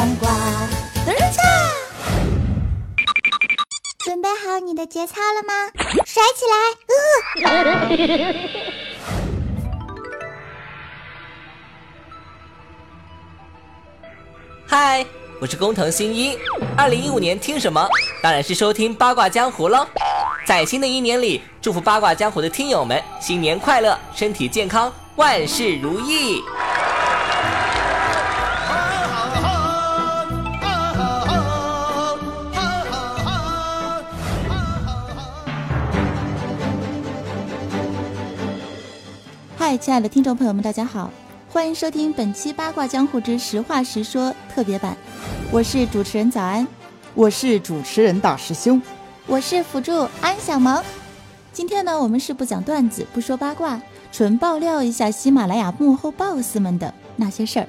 黄瓜。等一下，准备好你的节操了吗？甩起来！呃嗨，我是工藤新一。二零一五年听什么？当然是收听八卦江湖喽。在新的一年里，祝福八卦江湖的听友们新年快乐，身体健康，万事如意。嗨，亲爱的听众朋友们，大家好，欢迎收听本期《八卦江湖之实话实说》特别版，我是主持人早安，我是主持人大师兄，我是辅助安小萌。今天呢，我们是不讲段子，不说八卦，纯爆料一下喜马拉雅幕后 BOSS 们的那些事儿。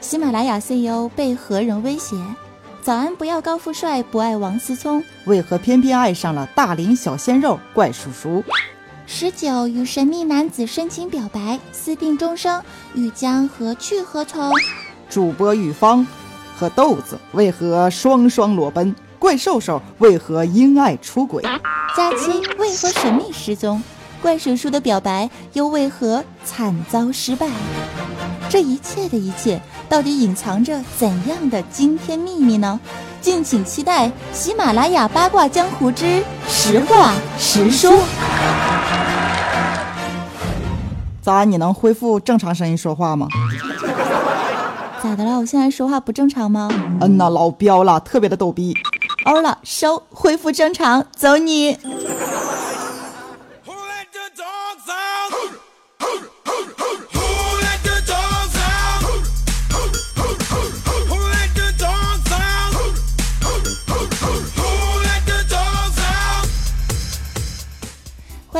喜马拉雅 CEO 被何人威胁？早安，不要高富帅，不爱王思聪，为何偏偏爱上了大龄小鲜肉怪叔叔？十九与神秘男子深情表白，私定终生，欲将何去何从？主播玉芳和豆子为何双双裸奔？怪兽兽为何因爱出轨？佳期为何神秘失踪？怪叔叔的表白又为何惨遭失败？这一切的一切，到底隐藏着怎样的惊天秘密呢？敬请期待喜马拉雅八卦江湖之实话实说。早安，你能恢复正常声音说话吗？咋的了？我现在说话不正常吗？嗯呐，老彪了，特别的逗逼。欧了，收，恢复正常，走你。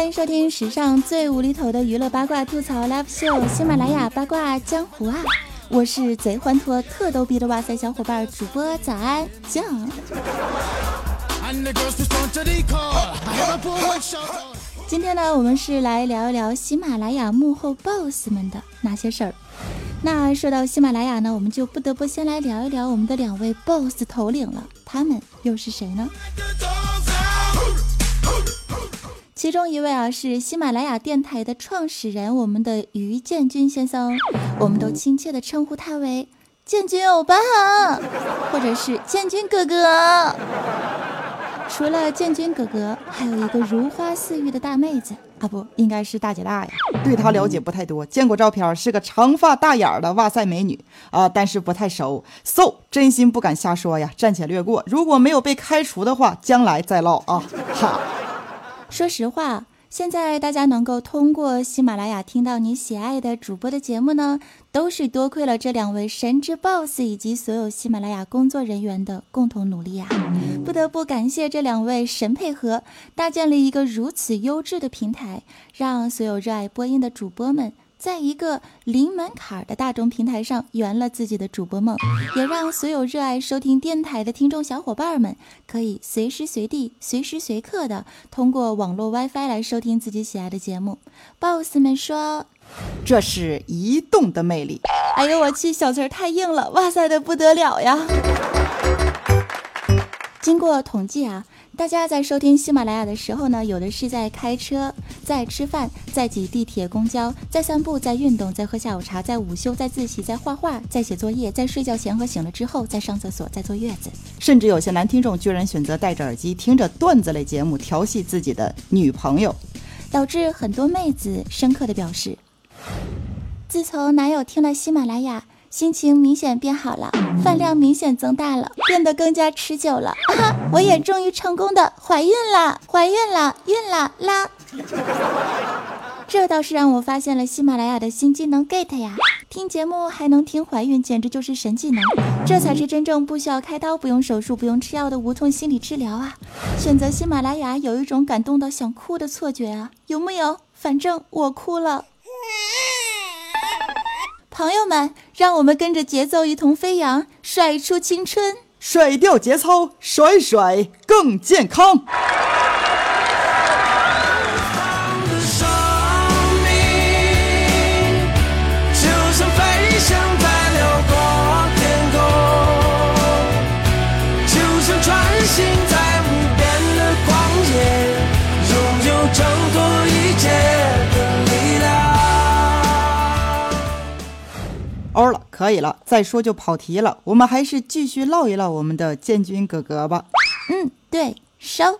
迎收听史上最无厘头的娱乐八卦吐槽 live show，喜马拉雅八卦江湖啊！我是贼欢脱、特逗逼的哇塞小伙伴主播早安酱。今天呢，我们是来聊一聊喜马拉雅幕后 boss 们的那些事儿。那说到喜马拉雅呢，我们就不得不先来聊一聊我们的两位 boss 头领了，他们又是谁呢？其中一位啊是喜马拉雅电台的创始人，我们的于建军先生，我们都亲切的称呼他为建军欧巴，或者是建军哥哥。除了建军哥哥，还有一个如花似玉的大妹子啊，不应该是大姐大呀。对她了解不太多，见过照片，是个长发大眼的哇塞美女啊，但是不太熟，so 真心不敢瞎说呀，暂且略过。如果没有被开除的话，将来再唠啊，哈。说实话，现在大家能够通过喜马拉雅听到你喜爱的主播的节目呢，都是多亏了这两位神之 boss 以及所有喜马拉雅工作人员的共同努力呀！不得不感谢这两位神配合，搭建了一个如此优质的平台，让所有热爱播音的主播们。在一个零门槛的大众平台上圆了自己的主播梦，也让所有热爱收听电台的听众小伙伴们可以随时随地、随时随刻的通过网络 WiFi 来收听自己喜爱的节目。boss 们说，这是移动的魅力。哎呦我去，小词儿太硬了，哇塞的不得了呀！经过统计啊。大家在收听喜马拉雅的时候呢，有的是在开车，在吃饭，在挤地铁、公交，在散步，在运动，在喝下午茶，在午休，在自习，在画画，在写作业，在睡觉前和醒了之后，在上厕所，在坐月子，甚至有些男听众居然选择戴着耳机听着段子类节目调戏自己的女朋友，导致很多妹子深刻的表示：自从男友听了喜马拉雅。心情明显变好了，饭量明显增大了，变得更加持久了。哈，我也终于成功的怀孕了，怀孕了，孕了啦！这倒是让我发现了喜马拉雅的新技能 get 呀！听节目还能听怀孕，简直就是神技能！这才是真正不需要开刀、不用手术、不用吃药的无痛心理治疗啊！选择喜马拉雅有一种感动到想哭的错觉啊，有木有？反正我哭了。朋友们，让我们跟着节奏一同飞扬，甩出青春，甩掉节操，甩甩更健康。可以了，再说就跑题了。我们还是继续唠一唠我们的建军哥哥吧。嗯，对，收。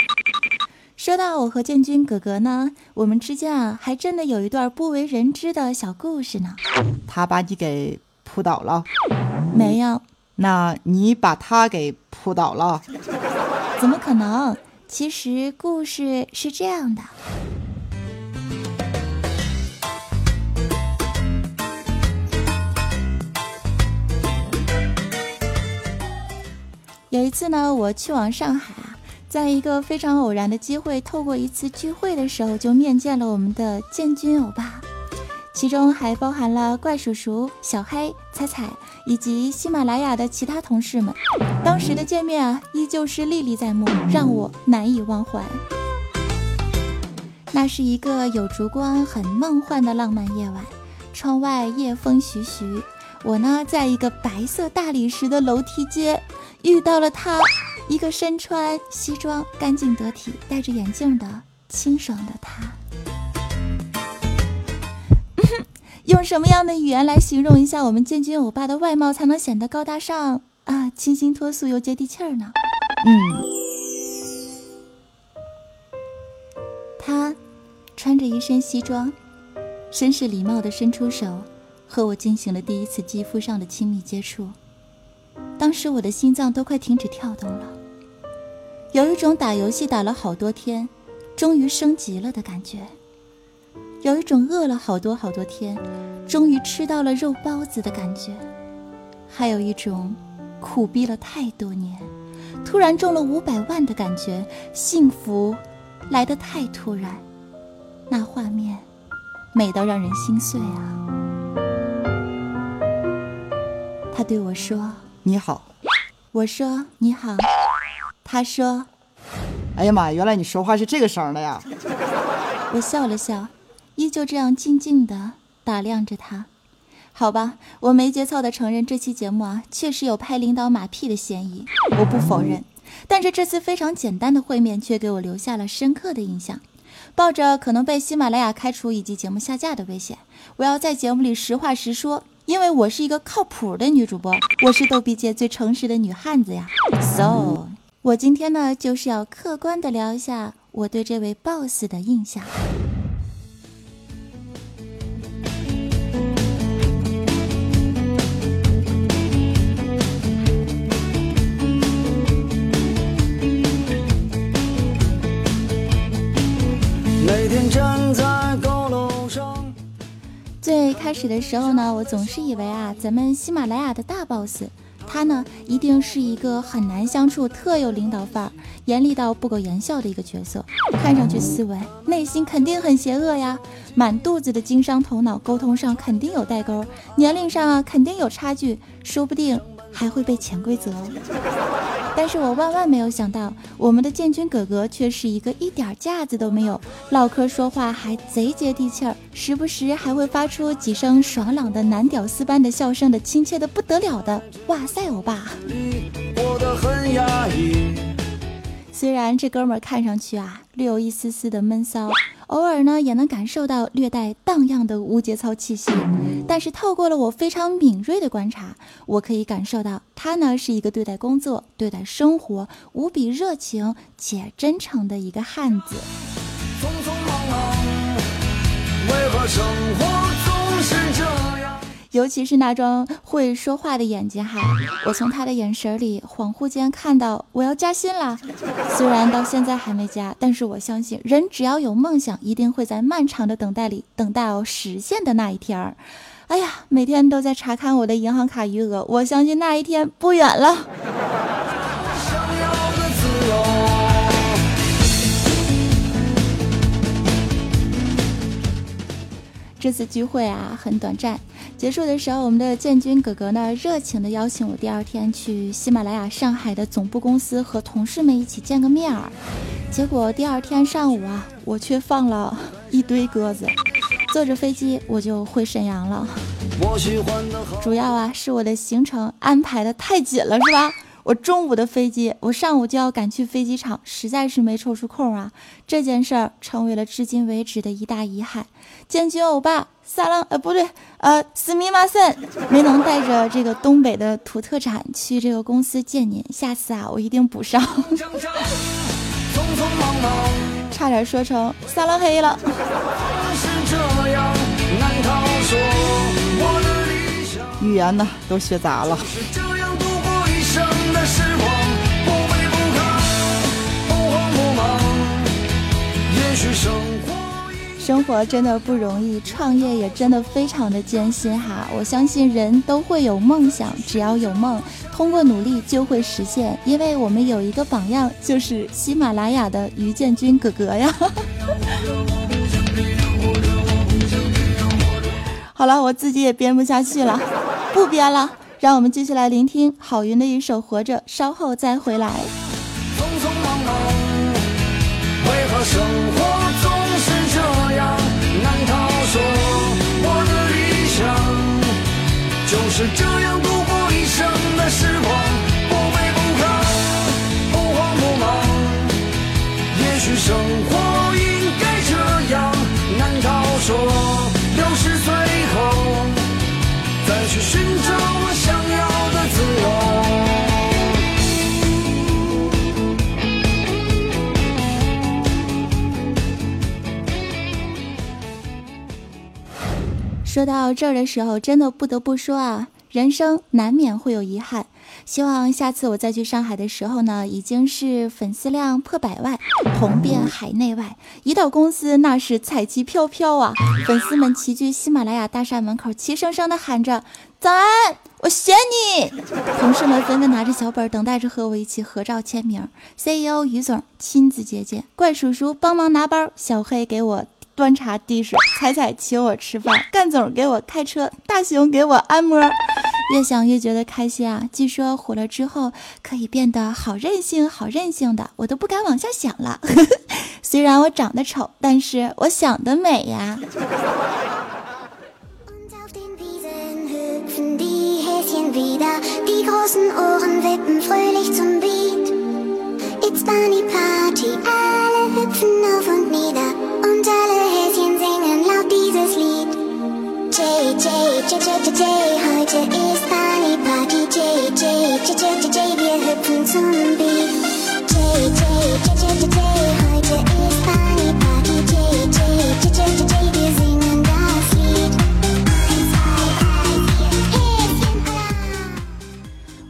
说到我和建军哥哥呢，我们之间啊，还真的有一段不为人知的小故事呢。他把你给扑倒了？没有。那你把他给扑倒了？怎么可能？其实故事是这样的。有一次呢，我去往上海啊，在一个非常偶然的机会，透过一次聚会的时候，就面见了我们的建军欧巴，其中还包含了怪叔叔、小黑、彩彩以及喜马拉雅的其他同事们。当时的见面啊，依旧是历历在目，让我难以忘怀。那是一个有烛光、很梦幻的浪漫夜晚，窗外夜风徐徐，我呢，在一个白色大理石的楼梯间遇到了他，一个身穿西装、干净得体、戴着眼镜的清爽的他。用什么样的语言来形容一下我们建军欧巴的外貌，才能显得高大上？啊，清新脱俗又接地气儿呢。嗯，他穿着一身西装，绅士礼貌的伸出手，和我进行了第一次肌肤上的亲密接触。当时我的心脏都快停止跳动了，有一种打游戏打了好多天，终于升级了的感觉；有一种饿了好多好多天，终于吃到了肉包子的感觉；还有一种。苦逼了太多年，突然中了五百万的感觉，幸福来得太突然，那画面美到让人心碎啊！他对我说：“你好。”我说：“你好。”他说：“哎呀妈呀，原来你说话是这个声的呀！” 我笑了笑，依旧这样静静的打量着他。好吧，我没节操的承认这期节目啊，确实有拍领导马屁的嫌疑，我不否认。但是这次非常简单的会面却给我留下了深刻的印象。抱着可能被喜马拉雅开除以及节目下架的危险，我要在节目里实话实说，因为我是一个靠谱的女主播，我是逗比界最诚实的女汉子呀。So，我今天呢就是要客观的聊一下我对这位 boss 的印象。开始的时候呢，我总是以为啊，咱们喜马拉雅的大 boss，他呢一定是一个很难相处、特有领导范儿、严厉到不苟言笑的一个角色，看上去斯文，内心肯定很邪恶呀，满肚子的经商头脑，沟通上肯定有代沟，年龄上啊肯定有差距，说不定还会被潜规则。但是我万万没有想到，我们的建军哥哥却是一个一点架子都没有，唠嗑说话还贼接地气儿，时不时还会发出几声爽朗的男屌丝般的笑声的亲切的不得了的哇塞欧巴。虽然这哥们儿看上去啊略有一丝丝的闷骚，偶尔呢也能感受到略带荡漾的无节操气息，但是透过了我非常敏锐的观察，我可以感受到他呢是一个对待工作、对待生活无比热情且真诚的一个汉子。匆匆忙忙，为何生活尤其是那双会说话的眼睛哈，我从他的眼神里恍惚间看到我要加薪了。虽然到现在还没加，但是我相信人只要有梦想，一定会在漫长的等待里等待到实现的那一天儿。哎呀，每天都在查看我的银行卡余额，我相信那一天不远了。这次聚会啊很短暂，结束的时候，我们的建军哥哥呢热情的邀请我第二天去喜马拉雅上海的总部公司和同事们一起见个面儿。结果第二天上午啊，我却放了一堆鸽子，坐着飞机我就回沈阳了。主要啊是我的行程安排的太紧了，是吧？我中午的飞机，我上午就要赶去飞机场，实在是没抽出空啊。这件事儿成为了至今为止的一大遗憾。建军欧巴，萨浪，呃，不对，呃，斯密马森，没能带着这个东北的土特产去这个公司见您，下次啊，我一定补上。差点说成撒浪黑了。语言呢都学杂了。生活真的不容易，创业也真的非常的艰辛哈。我相信人都会有梦想，只要有梦，通过努力就会实现。因为我们有一个榜样，就是喜马拉雅的于建军哥哥呀。好了，我自己也编不下去了，不编了，让我们继续来聆听郝云的一首《活着》，稍后再回来。匆匆忙忙，为何生活总？是这样度过一生的时光，不卑不亢，不慌不忙。也许生活说到这儿的时候，真的不得不说啊。人生难免会有遗憾，希望下次我再去上海的时候呢，已经是粉丝量破百万，红遍海内外。一到公司，那是彩旗飘飘啊，粉丝们齐聚喜马拉雅大厦门口，齐声声的喊着“早安，我选你”。同事们纷纷拿着小本，等待着和我一起合照签名。CEO 于总亲自接见，怪叔叔帮忙拿包，小黑给我。端茶递水，彩彩请我吃饭，干总给我开车，大熊给我按摩，越想越觉得开心啊！据说火了之后可以变得好任性，好任性的，我都不敢往下想了。虽然我长得丑，但是我想得美呀。It's Bunny Party, alle hüpfen auf und nieder.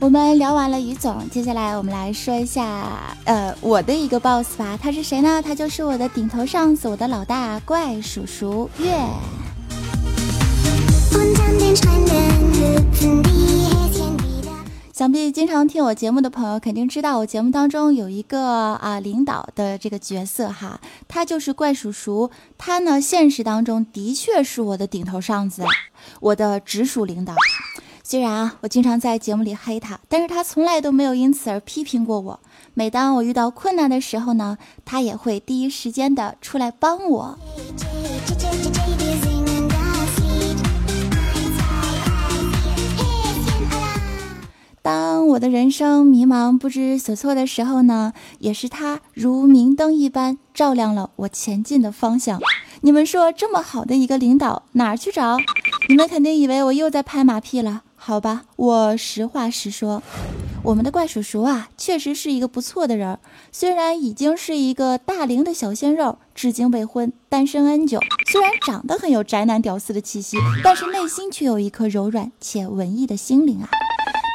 我们聊完了于总，接下来我们来说一下，呃，我的一个 boss 吧。他是谁呢？他就是我的顶头上司，我的老大怪叔叔月。想必经常听我节目的朋友肯定知道，我节目当中有一个啊领导的这个角色哈，他就是怪叔叔。他呢，现实当中的确是我的顶头上司，我的直属领导。虽然啊，我经常在节目里黑他，但是他从来都没有因此而批评过我。每当我遇到困难的时候呢，他也会第一时间的出来帮我。当我的人生迷茫不知所措的时候呢，也是他如明灯一般照亮了我前进的方向。你们说这么好的一个领导哪儿去找？你们肯定以为我又在拍马屁了。好吧，我实话实说，我们的怪叔叔啊，确实是一个不错的人。虽然已经是一个大龄的小鲜肉，至今未婚，单身 N 久。虽然长得很有宅男屌丝的气息，但是内心却有一颗柔软且文艺的心灵啊。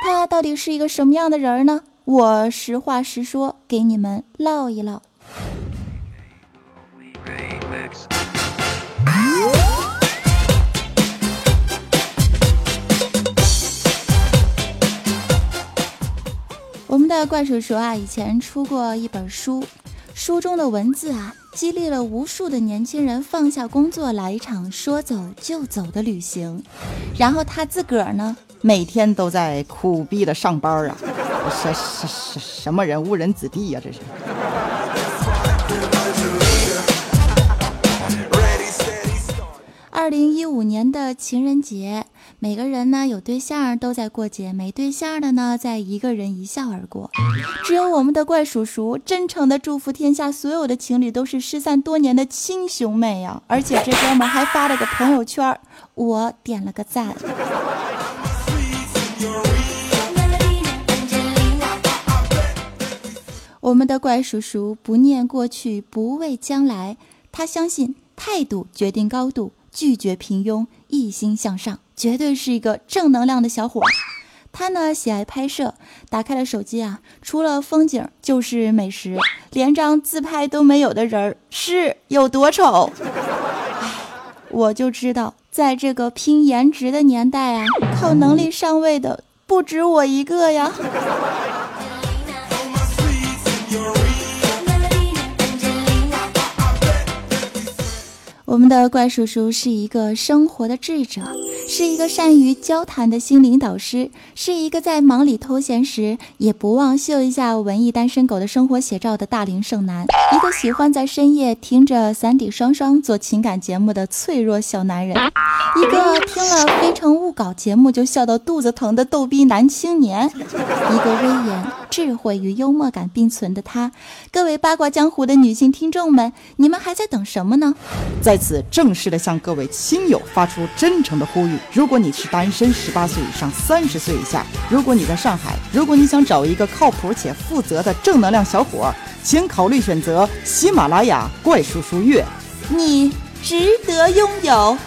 他到底是一个什么样的人呢？我实话实说，给你们唠一唠。我们的怪叔叔啊，以前出过一本书，书中的文字啊，激励了无数的年轻人放下工作，来一场说走就走的旅行。然后他自个儿呢，每天都在苦逼的上班啊，什什什什么人误人子弟呀，这是。二零一五年的情人节，每个人呢有对象都在过节，没对象的呢在一个人一笑而过。只有我们的怪叔叔真诚的祝福天下所有的情侣都是失散多年的亲兄妹呀！而且这哥们还发了个朋友圈，我点了个赞。我们的怪叔叔不念过去，不畏将来，他相信态度决定高度。拒绝平庸，一心向上，绝对是一个正能量的小伙。他呢喜爱拍摄，打开了手机啊，除了风景就是美食，连张自拍都没有的人儿是有多丑？我就知道，在这个拼颜值的年代啊，靠能力上位的不止我一个呀。我们的怪叔叔是一个生活的智者，是一个善于交谈的心灵导师，是一个在忙里偷闲时也不忘秀一下文艺单身狗的生活写照的大龄剩男，一个喜欢在深夜听着三 D 双双做情感节目的脆弱小男人，一个听了《非诚勿扰》节目就笑到肚子疼的逗逼男青年，一个威严、智慧与幽默感并存的他。各位八卦江湖的女性听众们，你们还在等什么呢？在此正式的向各位亲友发出真诚的呼吁：如果你是单身，十八岁以上，三十岁以下，如果你在上海，如果你想找一个靠谱且负责的正能量小伙，请考虑选择喜马拉雅怪叔叔月，你值得拥有。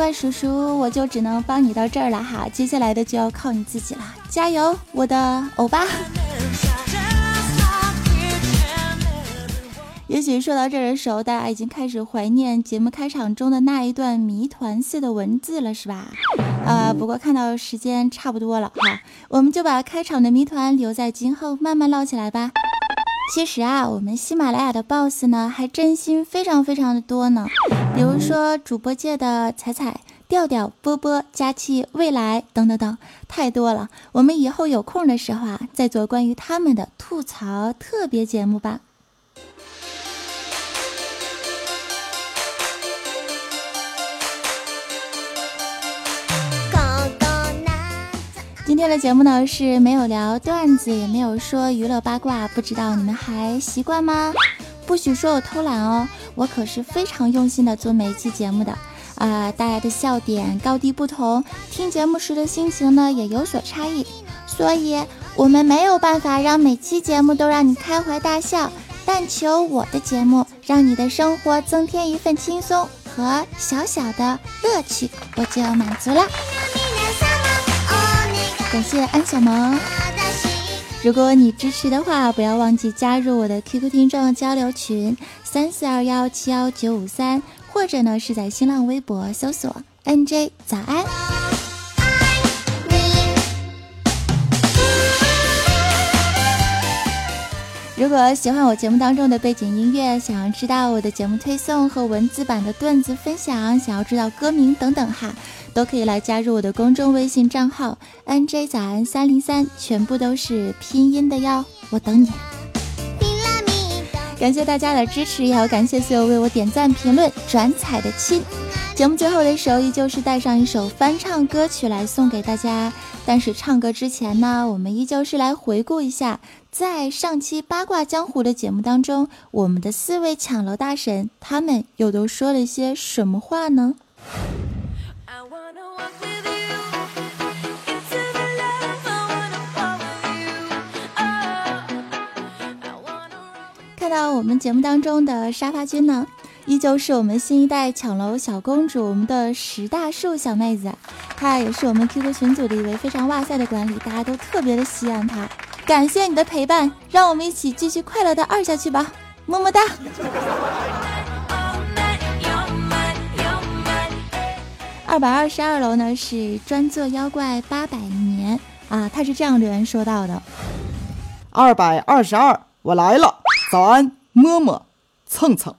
怪叔叔，我就只能帮你到这儿了哈，接下来的就要靠你自己了，加油，我的欧巴！也许说到这儿的时候，大家已经开始怀念节目开场中的那一段谜团似的文字了，是吧？啊，不过看到时间差不多了哈，我们就把开场的谜团留在今后慢慢唠起来吧。其实啊，我们喜马拉雅的 boss 呢，还真心非常非常的多呢。比如说主播界的彩彩、调调、波波、佳期、未来等等等，太多了。我们以后有空的时候啊，再做关于他们的吐槽特别节目吧。今天的节目呢是没有聊段子，也没有说娱乐八卦，不知道你们还习惯吗？不许说我偷懒哦，我可是非常用心的做每一期节目的啊！大家的笑点高低不同，听节目时的心情呢也有所差异，所以我们没有办法让每期节目都让你开怀大笑，但求我的节目让你的生活增添一份轻松和小小的乐趣，我就满足了。感谢安小萌。如果你支持的话，不要忘记加入我的 QQ 听众交流群三四二幺七幺九五三，或者呢是在新浪微博搜索 NJ 早安。如果喜欢我节目当中的背景音乐，想要知道我的节目推送和文字版的段子分享，想要知道歌名等等哈。都可以来加入我的公众微信账号 nj 早安三零三，全部都是拼音的哟，我等你。感谢大家的支持，也要感谢所有为我点赞、评论、转采的亲。节目最后的时候，依旧是带上一首翻唱歌曲来送给大家。但是唱歌之前呢，我们依旧是来回顾一下，在上期八卦江湖的节目当中，我们的四位抢楼大神他们又都说了些什么话呢？看到我们节目当中的沙发君呢，依旧是我们新一代抢楼小公主，我们的石大树小妹子，她也是我们 QQ 群组的一位非常哇塞的管理，大家都特别的喜爱她。感谢你的陪伴，让我们一起继续快乐的二下去吧，么么哒。二百二十二楼呢是专做妖怪八百年。啊，他是这样留言说到的：二百二十二，我来了，早安，么么，蹭蹭。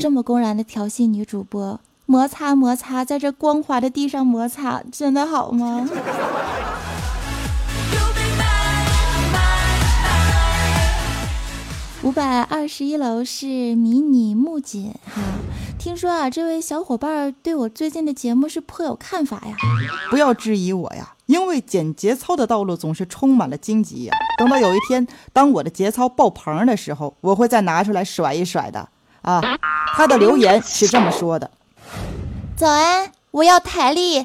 这么公然的调戏女主播，摩擦摩擦，在这光滑的地上摩擦，真的好吗？五百二十一楼是迷你木槿哈，听说啊，这位小伙伴对我最近的节目是颇有看法呀。不要质疑我呀，因为剪节操的道路总是充满了荆棘呀。等到有一天，当我的节操爆棚的时候，我会再拿出来甩一甩的啊。他的留言是这么说的：早安，我要台历。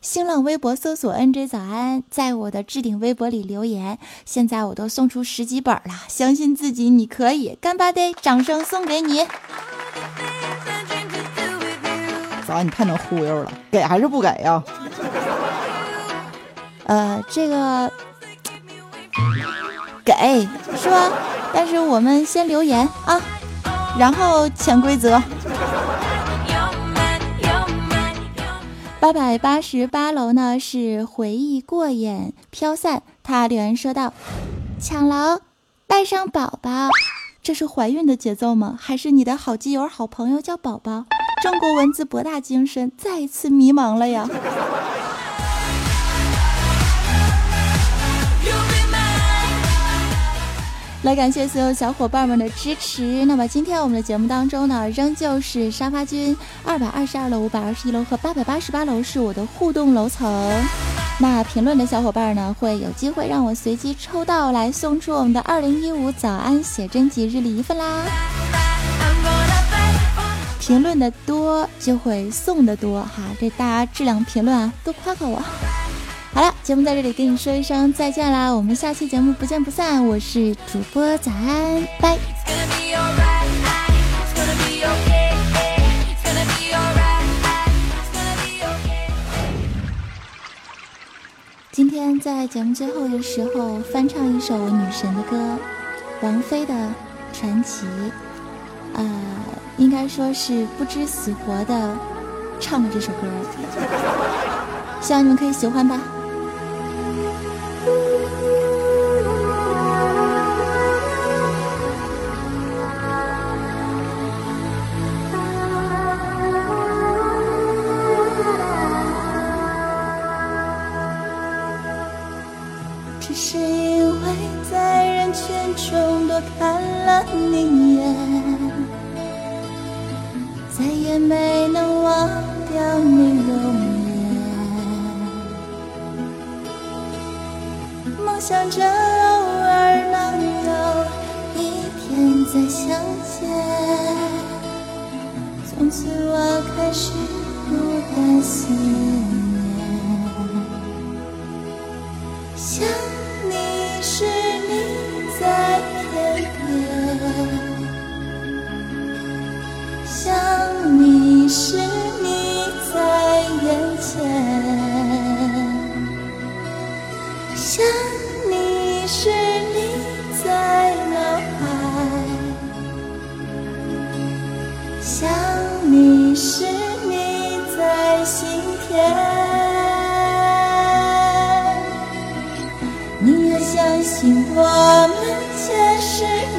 新浪微博搜索 “nj 早安”，在我的置顶微博里留言。现在我都送出十几本了，相信自己，你可以，干巴爹，掌声送给你。早安，你太能忽悠了？给还是不给呀？呃，这个给是吧？但是我们先留言啊，然后潜规则。八百八十八楼呢是回忆过眼飘散，他留言说道：“抢楼带上宝宝，这是怀孕的节奏吗？还是你的好基友好朋友叫宝宝？”中国文字博大精深，再一次迷茫了呀。来感谢所有小伙伴们的支持。那么今天我们的节目当中呢，仍旧是沙发君二百二十二楼、五百二十一楼和八百八十八楼是我的互动楼层。那评论的小伙伴呢，会有机会让我随机抽到来送出我们的二零一五早安写真集日历一份啦。评论的多就会送的多哈，这大家质量评论啊，多夸夸我。好了，节目在这里跟你说一声再见啦，我们下期节目不见不散。我是主播早安，拜。今天在节目最后的时候翻唱一首女神的歌，王菲的《传奇》，呃，应该说是不知死活的唱了这首歌，希望你们可以喜欢吧。想着偶尔能有一天再相见，从此我开始孤单思念。想你时你在天边，想你时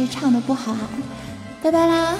是唱的不好，拜拜啦。